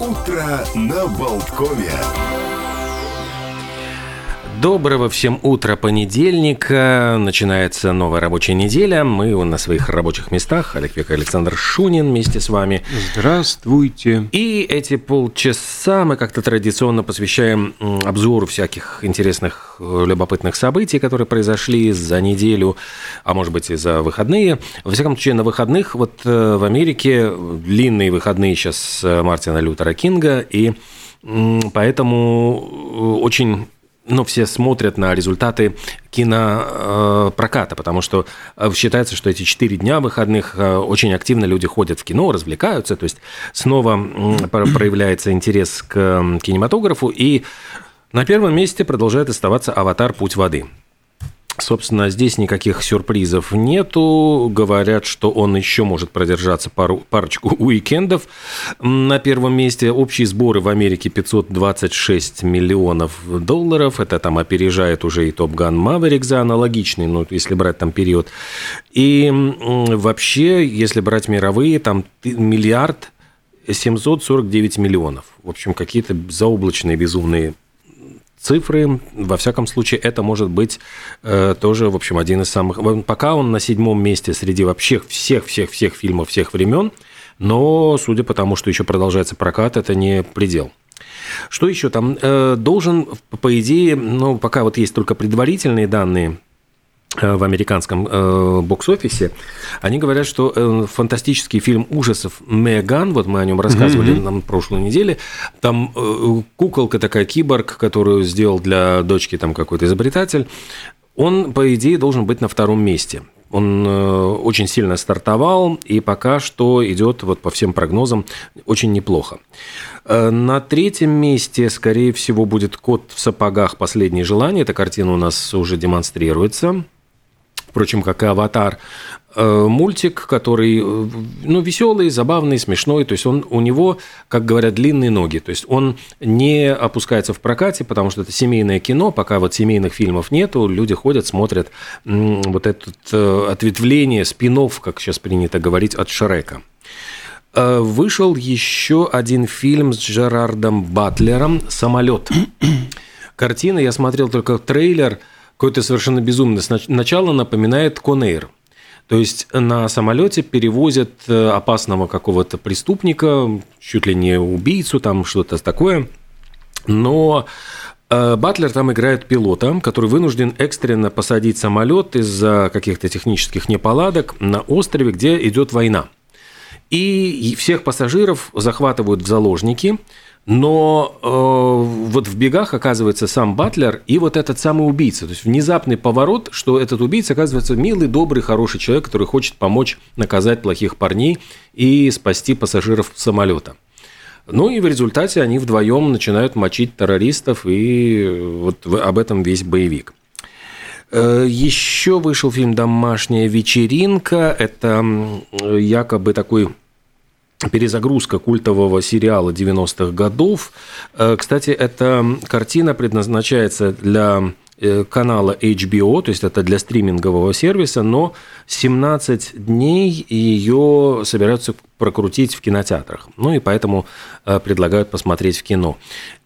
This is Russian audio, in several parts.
Утро на Болткове. Доброго всем утра понедельника. Начинается новая рабочая неделя. Мы на своих рабочих местах. Олег Век Александр Шунин вместе с вами. Здравствуйте. И эти полчаса мы как-то традиционно посвящаем обзору всяких интересных, э, любопытных событий, которые произошли за неделю, а может быть и за выходные. Во всяком случае, на выходных вот э, в Америке длинные выходные сейчас Мартина Лютера Кинга, и поэтому э, очень ну, все смотрят на результаты кинопроката, потому что э, считается, что эти четыре дня выходных э, очень активно люди ходят в кино, развлекаются, то есть снова проявляется интерес к кинематографу, и на первом месте продолжает оставаться «Аватар. Путь воды». Собственно, здесь никаких сюрпризов нету. Говорят, что он еще может продержаться пару, парочку уикендов. На первом месте общие сборы в Америке 526 миллионов долларов. Это там опережает уже и Топ Ган Маверик за аналогичный, ну, если брать там период. И вообще, если брать мировые, там миллиард 749 миллионов. В общем, какие-то заоблачные безумные цифры. Во всяком случае, это может быть э, тоже, в общем, один из самых... Пока он на седьмом месте среди вообще всех-всех-всех фильмов всех времен, но, судя по тому, что еще продолжается прокат, это не предел. Что еще там? Э, должен, по идее, ну, пока вот есть только предварительные данные в американском э, бокс-офисе, они говорят, что э, фантастический фильм ужасов «Меган», вот мы о нем рассказывали mm-hmm. на прошлой неделе, там э, куколка такая, киборг, которую сделал для дочки там какой-то изобретатель, он, по идее, должен быть на втором месте. Он э, очень сильно стартовал, и пока что идет, вот по всем прогнозам, очень неплохо. Э, на третьем месте, скорее всего, будет «Кот в сапогах. Последнее желание». Эта картина у нас уже демонстрируется впрочем, как и «Аватар», э, мультик, который, э, ну, веселый, забавный, смешной, то есть он, у него, как говорят, длинные ноги, то есть он не опускается в прокате, потому что это семейное кино, пока вот семейных фильмов нету, люди ходят, смотрят вот это э, ответвление, спинов, как сейчас принято говорить, от Шрека. Вышел еще один фильм с Джерардом Батлером «Самолет». Картина, я смотрел только трейлер – какое-то совершенно безумное начало напоминает Конейр. То есть на самолете перевозят э, опасного какого-то преступника, чуть ли не убийцу, там что-то такое. Но э, Батлер там играет пилота, который вынужден экстренно посадить самолет из-за каких-то технических неполадок на острове, где идет война. И всех пассажиров захватывают в заложники – но э, вот в бегах оказывается сам Батлер и вот этот самый убийца. То есть внезапный поворот, что этот убийца оказывается милый, добрый, хороший человек, который хочет помочь наказать плохих парней и спасти пассажиров самолета. Ну и в результате они вдвоем начинают мочить террористов, и вот об этом весь боевик. Э, Еще вышел фильм «Домашняя вечеринка». Это якобы такой перезагрузка культового сериала 90-х годов. Э, кстати, эта картина предназначается для э, канала HBO, то есть это для стримингового сервиса, но 17 дней ее собираются прокрутить в кинотеатрах. Ну и поэтому э, предлагают посмотреть в кино.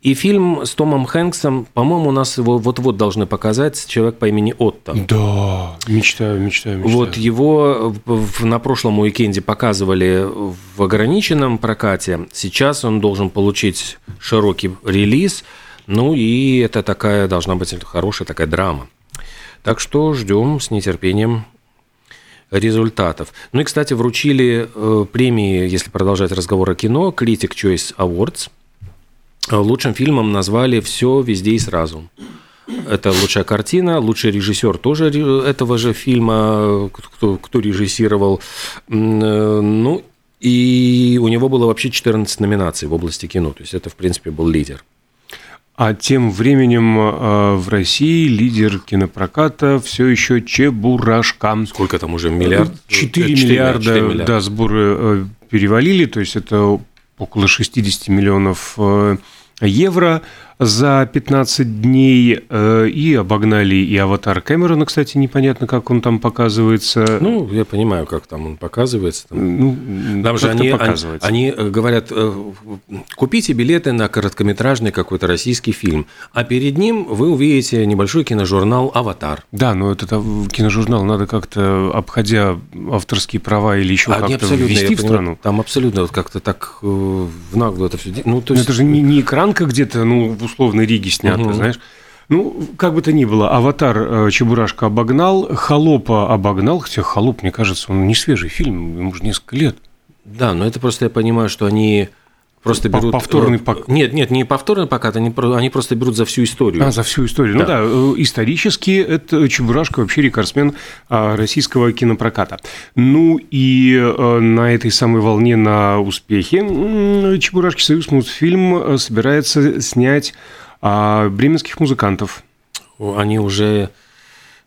И фильм с Томом Хэнксом, по-моему, у нас его вот-вот должны показать «Человек по имени Отто». Да, мечтаю, мечтаю, мечтаю. Вот его на прошлом уикенде показывали в ограниченном прокате. Сейчас он должен получить широкий релиз. Ну и это такая должна быть хорошая такая драма. Так что ждем с нетерпением результатов. Ну и, кстати, вручили э, премии, если продолжать разговор о кино, Critic Choice Awards – Лучшим фильмом назвали «Все везде и сразу». Это лучшая картина, лучший режиссер тоже этого же фильма, кто, кто режиссировал. Э, ну, и у него было вообще 14 номинаций в области кино. То есть это, в принципе, был лидер. А тем временем э, в России лидер кинопроката все еще Чебурашка. Сколько там уже? Миллиард? 4, 4 миллиарда, 4 миллиарда, да, сборы э, перевалили. То есть это около 60 миллионов евро за 15 дней э, и обогнали и аватар Кэмерона, кстати, непонятно, как он там показывается. Ну, я понимаю, как там он показывается. Там, ну, там же они, показывается. они, они говорят, купите билеты на короткометражный какой-то российский фильм, а перед ним вы увидите небольшой киножурнал «Аватар». Да, но этот киножурнал надо как-то, обходя авторские права или еще а, как-то ввести в страну. Там абсолютно вот как-то так в наглую это все. Ну, то есть... это же не, не экранка где-то, ну, условной Риге снято, угу. знаешь. Ну, как бы то ни было, «Аватар» э, Чебурашка обогнал, «Холопа» обогнал, хотя «Холоп», мне кажется, он не свежий фильм, ему уже несколько лет. Да, но это просто я понимаю, что они Просто берут... Повторный показ. Нет, нет, не повторный показ, они, они просто берут за всю историю. А, за всю историю. Ну да. Ну да, исторически это Чебурашка вообще рекордсмен а, российского кинопроката. Ну и э, на этой самой волне на успехе Чебурашки Союз мультфильм э, собирается снять а, бременских музыкантов. Они уже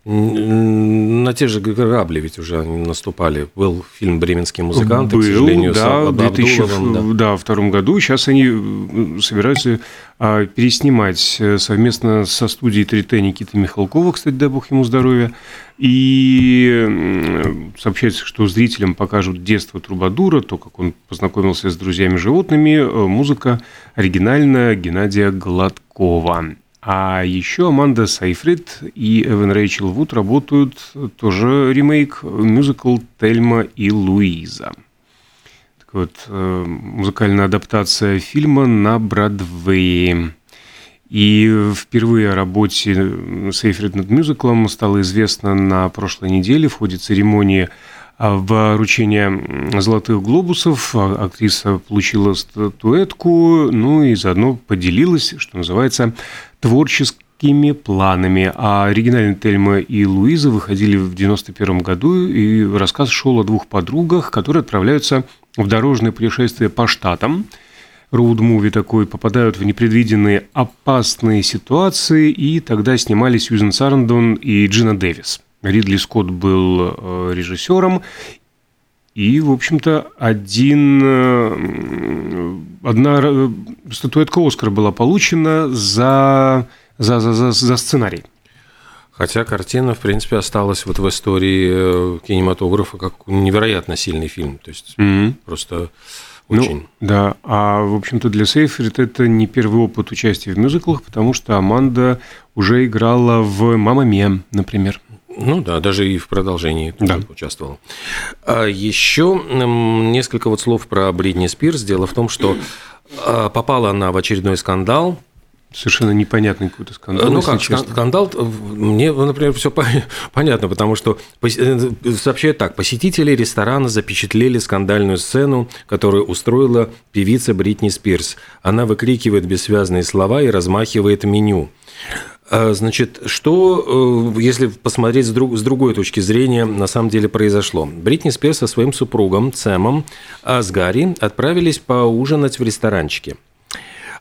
на те же грабли ведь уже они наступали. Был фильм «Бременские музыканты», Был, к сожалению, да, в 2002 да. да, году. Сейчас они собираются а, переснимать э, совместно со студией 3Т Никиты Михалкова, кстати, дай бог ему здоровья. И сообщается, что зрителям покажут детство Трубадура, то, как он познакомился с друзьями-животными, э, музыка оригинальная Геннадия Гладкова. А еще Аманда Сайфрид и Эван Рэйчел Вуд работают тоже ремейк мюзикл «Тельма и Луиза». Так вот, э, музыкальная адаптация фильма на Бродвее. И впервые о работе Сейфрид над мюзиклом стало известно на прошлой неделе в ходе церемонии а вручения «Золотых глобусов» актриса получила статуэтку, ну и заодно поделилась, что называется, творческими планами. А оригинальные Тельма и Луиза выходили в 91 году, и рассказ шел о двух подругах, которые отправляются в дорожное путешествие по штатам. Роуд-муви такой, попадают в непредвиденные опасные ситуации, и тогда снимали Сьюзен Сарандон и Джина Дэвис – Ридли Скотт был э, режиссером, и, в общем-то, один, э, одна э, статуэтка Оскара была получена за, за, за, за, за сценарий. Хотя картина, в принципе, осталась вот в истории кинематографа как невероятно сильный фильм. То есть mm-hmm. просто ну, очень. Ну, да, а, в общем-то, для Сейфрид это не первый опыт участия в мюзиклах, потому что Аманда уже играла в «Мама Мия», например. Ну да, даже и в продолжении да. участвовал. А еще несколько вот слов про Бритни Спирс. Дело в том, что а, попала она в очередной скандал. Совершенно непонятный какой-то скандал. Ну как, честно. скандал, мне, например, все понятно, потому что э, сообщают так, посетители ресторана запечатлели скандальную сцену, которую устроила певица Бритни Спирс. Она выкрикивает бессвязные слова и размахивает меню. А, значит, что, э, если посмотреть с, друг, с другой точки зрения, на самом деле произошло? Бритни Спирс со своим супругом Сэмом Асгари отправились поужинать в ресторанчике.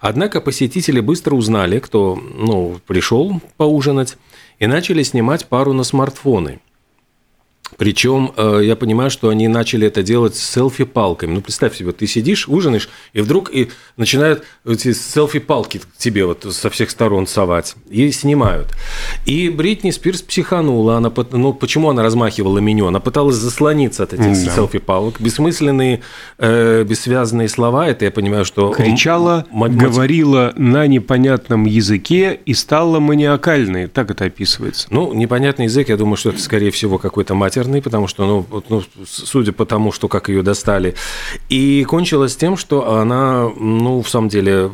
Однако посетители быстро узнали, кто ну, пришел поужинать, и начали снимать пару на смартфоны – причем э, я понимаю, что они начали это делать с селфи-палками. Ну, представь себе, ты сидишь, ужинаешь, и вдруг и начинают эти селфи-палки тебе вот со всех сторон совать. И снимают. И Бритни Спирс психанула. Она, ну, почему она размахивала меню? Она пыталась заслониться от этих да. селфи-палок. Бессмысленные, э, бессвязные слова, это я понимаю, что... Кричала, мать... говорила на непонятном языке и стала маниакальной. Так это описывается. Ну, непонятный язык, я думаю, что это, скорее всего, какой-то матер матерный, потому что, ну, ну, судя по тому, что как ее достали. И кончилось тем, что она, ну, в самом деле,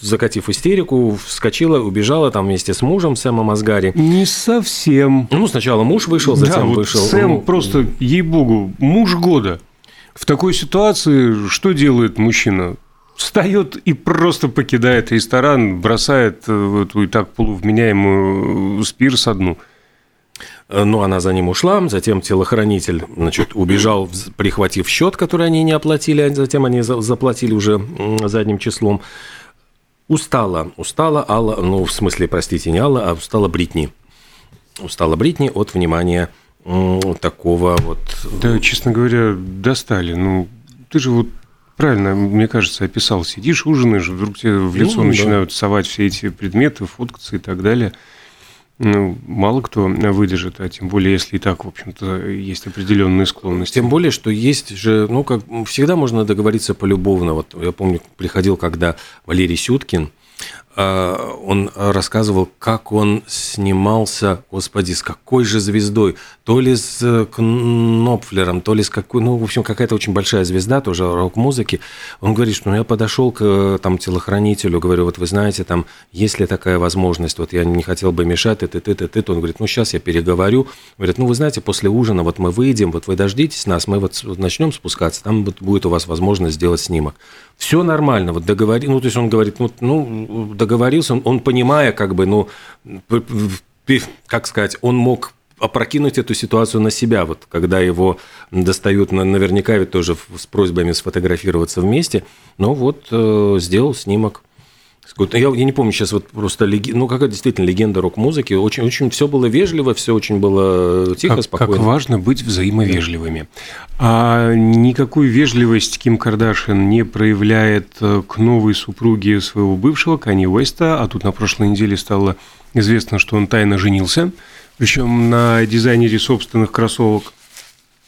закатив истерику, вскочила, убежала там вместе с мужем Сэмом Асгари. Не совсем. Ну, сначала муж вышел, затем да, вот вышел. Сэм ну, просто, ей-богу, муж года. В такой ситуации что делает мужчина? Встает и просто покидает ресторан, бросает э, эту и так полувменяемую спирс одну – Э, ну, она за ним ушла, затем телохранитель, значит, убежал, прихватив счет, который они не оплатили, а затем они заплатили уже задним числом. Устала, устала Алла, ну, в смысле, простите, не Алла, а устала Бритни. Устала Бритни от внимания такого вот... Да, честно говоря, достали. Ну, ты же вот Правильно, мне кажется, описал. Сидишь, ужинаешь, вдруг тебе в лицо ну, начинают да. совать все эти предметы, фоткаться и так далее. Ну, мало кто выдержит, а тем более, если и так, в общем-то, есть определенные склонности. Тем более, что есть же, ну, как всегда можно договориться полюбовно. Вот я помню, приходил, когда Валерий Сюткин, он рассказывал, как он снимался, господи, с какой же звездой, то ли с э, Кнопфлером, то ли с какой, ну, в общем, какая-то очень большая звезда, тоже рок-музыки. Он говорит, что ну, я подошел к э, там телохранителю, говорю, вот вы знаете, там, есть ли такая возможность, вот я не хотел бы мешать, ты, ты, ты, ты. Он говорит, ну, сейчас я переговорю. Говорит, ну, вы знаете, после ужина вот мы выйдем, вот вы дождитесь нас, мы вот начнем спускаться, там вот будет у вас возможность сделать снимок. Все нормально, вот договори, ну, то есть он говорит, ну, ну договорился, он, он понимая, как бы, ну, как сказать, он мог опрокинуть эту ситуацию на себя, вот когда его достают наверняка ведь тоже с просьбами сфотографироваться вместе, но вот э, сделал снимок. Я, я не помню сейчас вот просто, ну какая действительно легенда рок-музыки, очень, очень все было вежливо, все очень было тихо, как, спокойно. Как важно быть взаимовежливыми. А никакую вежливость Ким Кардашин не проявляет э, к новой супруге своего бывшего, Кани Уэста, а тут на прошлой неделе стало известно, что он тайно женился, причем на дизайнере собственных кроссовок.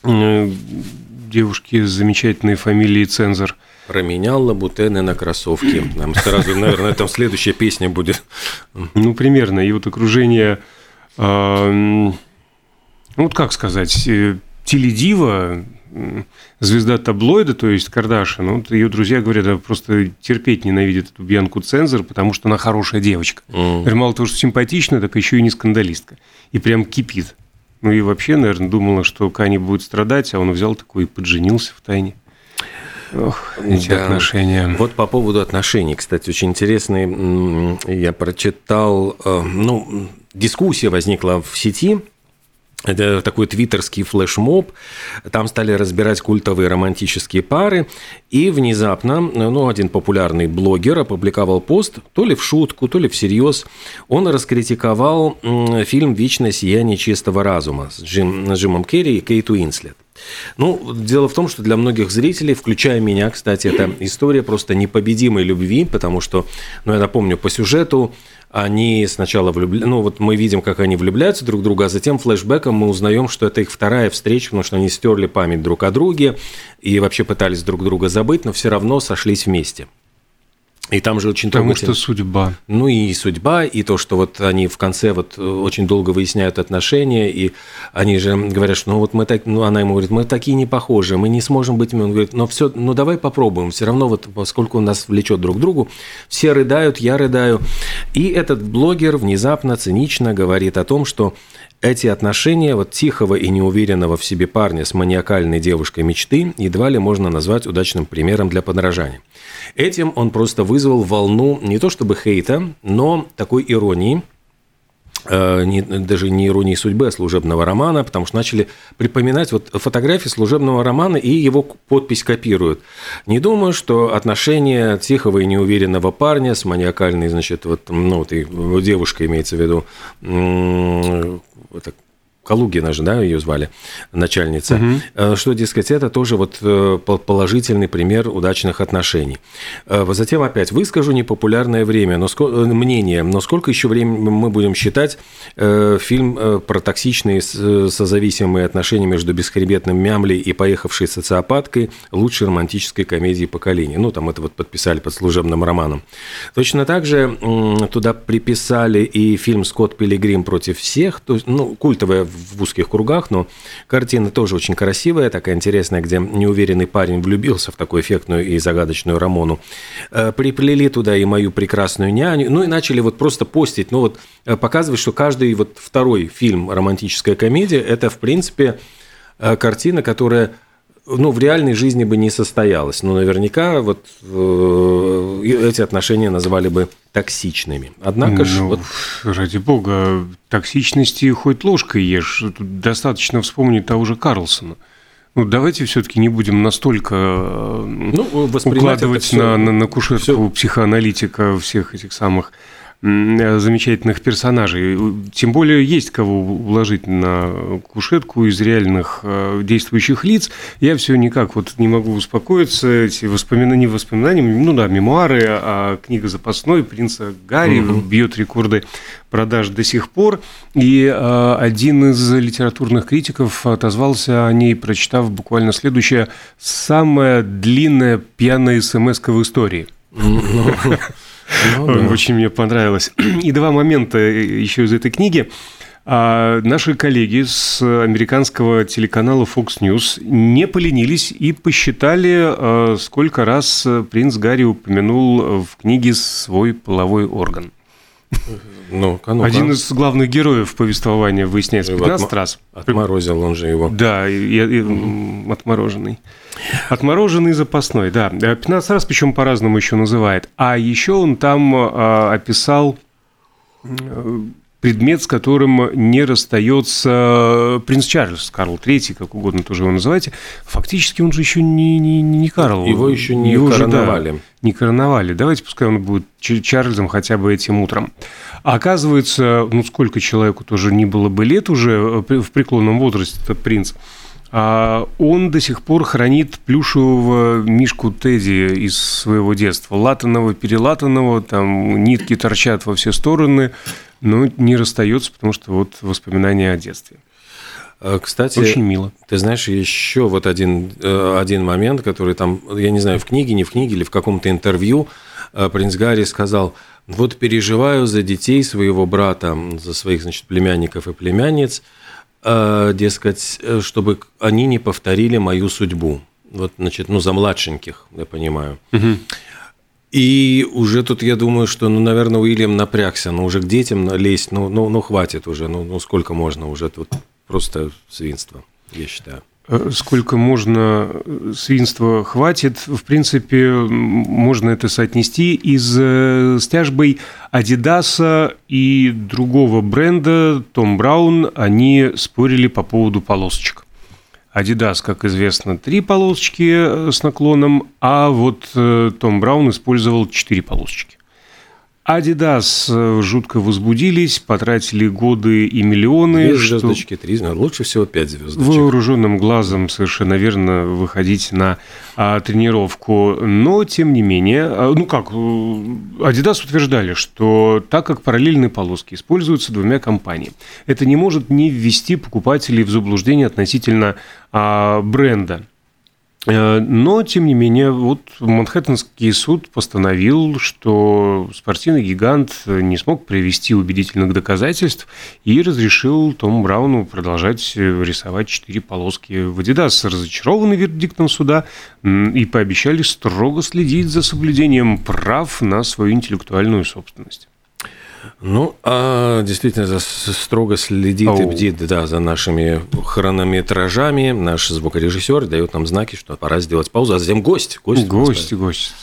Девушки с замечательной фамилией Цензор – Променял лабутены на кроссовки. Нам сразу, наверное, там следующая песня будет. Ну, примерно. И вот окружение, ну, вот как сказать, э, теледива, звезда таблоида, то есть Кардашин, вот ее друзья говорят, да, просто терпеть ненавидят эту Бьянку Цензор, потому что она хорошая девочка. Mm. Мало того, что симпатичная, так еще и не скандалистка. И прям кипит. Ну и вообще, наверное, думала, что Кани будет страдать, а он взял такой и подженился в тайне. Ох, эти да. отношения. Вот по поводу отношений, кстати, очень интересный. Я прочитал, э, ну, дискуссия возникла в сети это такой твиттерский флешмоб. Там стали разбирать культовые романтические пары. И внезапно, ну, один популярный блогер опубликовал пост, то ли в шутку, то ли всерьез. Он раскритиковал фильм «Вечное сияние чистого разума» с, Джим, с Джимом Керри и Кейт Уинслет. Ну, дело в том, что для многих зрителей, включая меня, кстати, это история просто непобедимой любви, потому что, ну, я напомню, по сюжету они сначала влюбляются, ну вот мы видим, как они влюбляются друг в друга, а затем флешбеком мы узнаем, что это их вторая встреча, потому что они стерли память друг о друге и вообще пытались друг друга забыть, но все равно сошлись вместе. И там же очень Потому что судьба. Ну и судьба, и то, что вот они в конце вот очень долго выясняют отношения, и они же говорят, что ну вот мы так, ну она ему говорит, мы такие не похожи, мы не сможем быть, он говорит, но все, ну давай попробуем, все равно вот поскольку нас влечет друг к другу, все рыдают, я рыдаю. И этот блогер внезапно, цинично говорит о том, что эти отношения вот тихого и неуверенного в себе парня с маниакальной девушкой мечты едва ли можно назвать удачным примером для подражания. Этим он просто вызвал волну не то чтобы хейта, но такой иронии, э, не, даже не иронии судьбы, а служебного романа, потому что начали припоминать вот фотографии служебного романа и его подпись копируют. Не думаю, что отношения тихого и неуверенного парня с маниакальной, значит, вот, ну, вот и девушкой имеется в виду, это Калугина же, да, ее звали, начальница, угу. что, дескать, это тоже вот э, положительный пример удачных отношений. Э, затем опять выскажу непопулярное время, но мнение, но сколько еще времени мы будем считать фильм про токсичные созависимые отношения между бесхребетным Мямли и поехавшей социопаткой лучшей романтической комедии поколения. Ну, там это вот подписали под служебным романом. Точно так же туда приписали и фильм «Скотт Пилигрим против всех», то есть, ну, культовая в узких кругах, но картина тоже очень красивая, такая интересная, где неуверенный парень влюбился в такую эффектную и загадочную Рамону. Э, приплели туда и мою прекрасную няню, ну и начали вот просто постить, ну вот э, показывать, что каждый вот второй фильм «Романтическая комедия» – это, в принципе, э, картина, которая ну, в реальной жизни бы не состоялось. Но наверняка вот э, эти отношения назвали бы токсичными. Однако ну, же... Вот... Ради бога, токсичности хоть ложкой ешь. Тут достаточно вспомнить того же Карлсона. Ну, давайте все-таки не будем настолько э, ну, укладывать на, на, на кушетку все... психоаналитика всех этих самых замечательных персонажей. Тем более есть кого уложить на кушетку из реальных э, действующих лиц. Я все никак вот не могу успокоиться. Эти воспоминания, воспоминания, ну да, мемуары, а книга запасной принца Гарри угу. бьет рекорды продаж до сих пор. И э, один из литературных критиков отозвался о ней, прочитав буквально следующее «Самая длинная пьяная смс в истории». Ну, да. Очень мне понравилось. И два момента еще из этой книги. А наши коллеги с американского телеканала Fox News не поленились и посчитали, а, сколько раз принц Гарри упомянул в книге свой половой орган. Ну, ну Один из главных героев повествования выясняется 15 отма- раз. Отморозил он же его. Да, и, и, и, отмороженный. Отмороженный запасной, да. 15 раз, причем по-разному еще называет. А еще он там а, описал э, предмет, с которым не расстается принц Чарльз, Карл III, как угодно тоже его называйте. Фактически он же еще не, не, не Карл. Его еще не его короновали. Же, да, не короновали. Давайте пускай он будет Чарльзом хотя бы этим утром. А оказывается, ну сколько человеку тоже не было бы лет уже э, в преклонном возрасте этот принц, а он до сих пор хранит плюшевого мишку Тедди из своего детства. Латанного, перелатанного, там нитки торчат во все стороны – но не расстается, потому что вот воспоминания о детстве. А, кстати, очень мило. Ты знаешь, еще вот один, э, один момент, который там, я не знаю, в книге, не в книге или в каком-то интервью э, принц Гарри сказал, вот переживаю за детей своего брата, за своих, значит, племянников и племянниц, э, дескать, чтобы они не повторили мою судьбу. Вот, значит, ну, за младшеньких, я понимаю. Угу. И уже тут я думаю, что, ну, наверное, Уильям напрягся, но ну, уже к детям лезть, ну, ну, ну хватит уже, ну, ну сколько можно уже тут просто свинство, я считаю. Э, сколько можно э, свинства хватит, в принципе, можно это соотнести и с э, стяжбой Адидаса и другого бренда Том Браун, они спорили по поводу полосочек. Adidas, как известно, три полосочки э, с наклоном, а вот э, Том Браун использовал четыре полосочки. Adidas э, жутко возбудились, потратили годы и миллионы. Две звездочки, что... три, лучше всего пять звездочек. Вооруженным глазом совершенно верно выходить на а, тренировку. Но, тем не менее, а, ну как, э, Adidas утверждали, что так как параллельные полоски используются двумя компаниями, это не может не ввести покупателей в заблуждение относительно а, бренда. Э, но, тем не менее, вот Манхэттенский суд постановил, что спортивный гигант не смог привести убедительных доказательств и разрешил Тому Брауну продолжать рисовать четыре полоски в Adidas. Разочарованы вердиктом суда и пообещали строго следить за соблюдением прав на свою интеллектуальную собственность. Ну, а действительно строго следит Ау. и бдит да, за нашими хронометражами. Наш звукорежиссер дает нам знаки, что пора сделать паузу, а затем гость. Гость, гость. гость.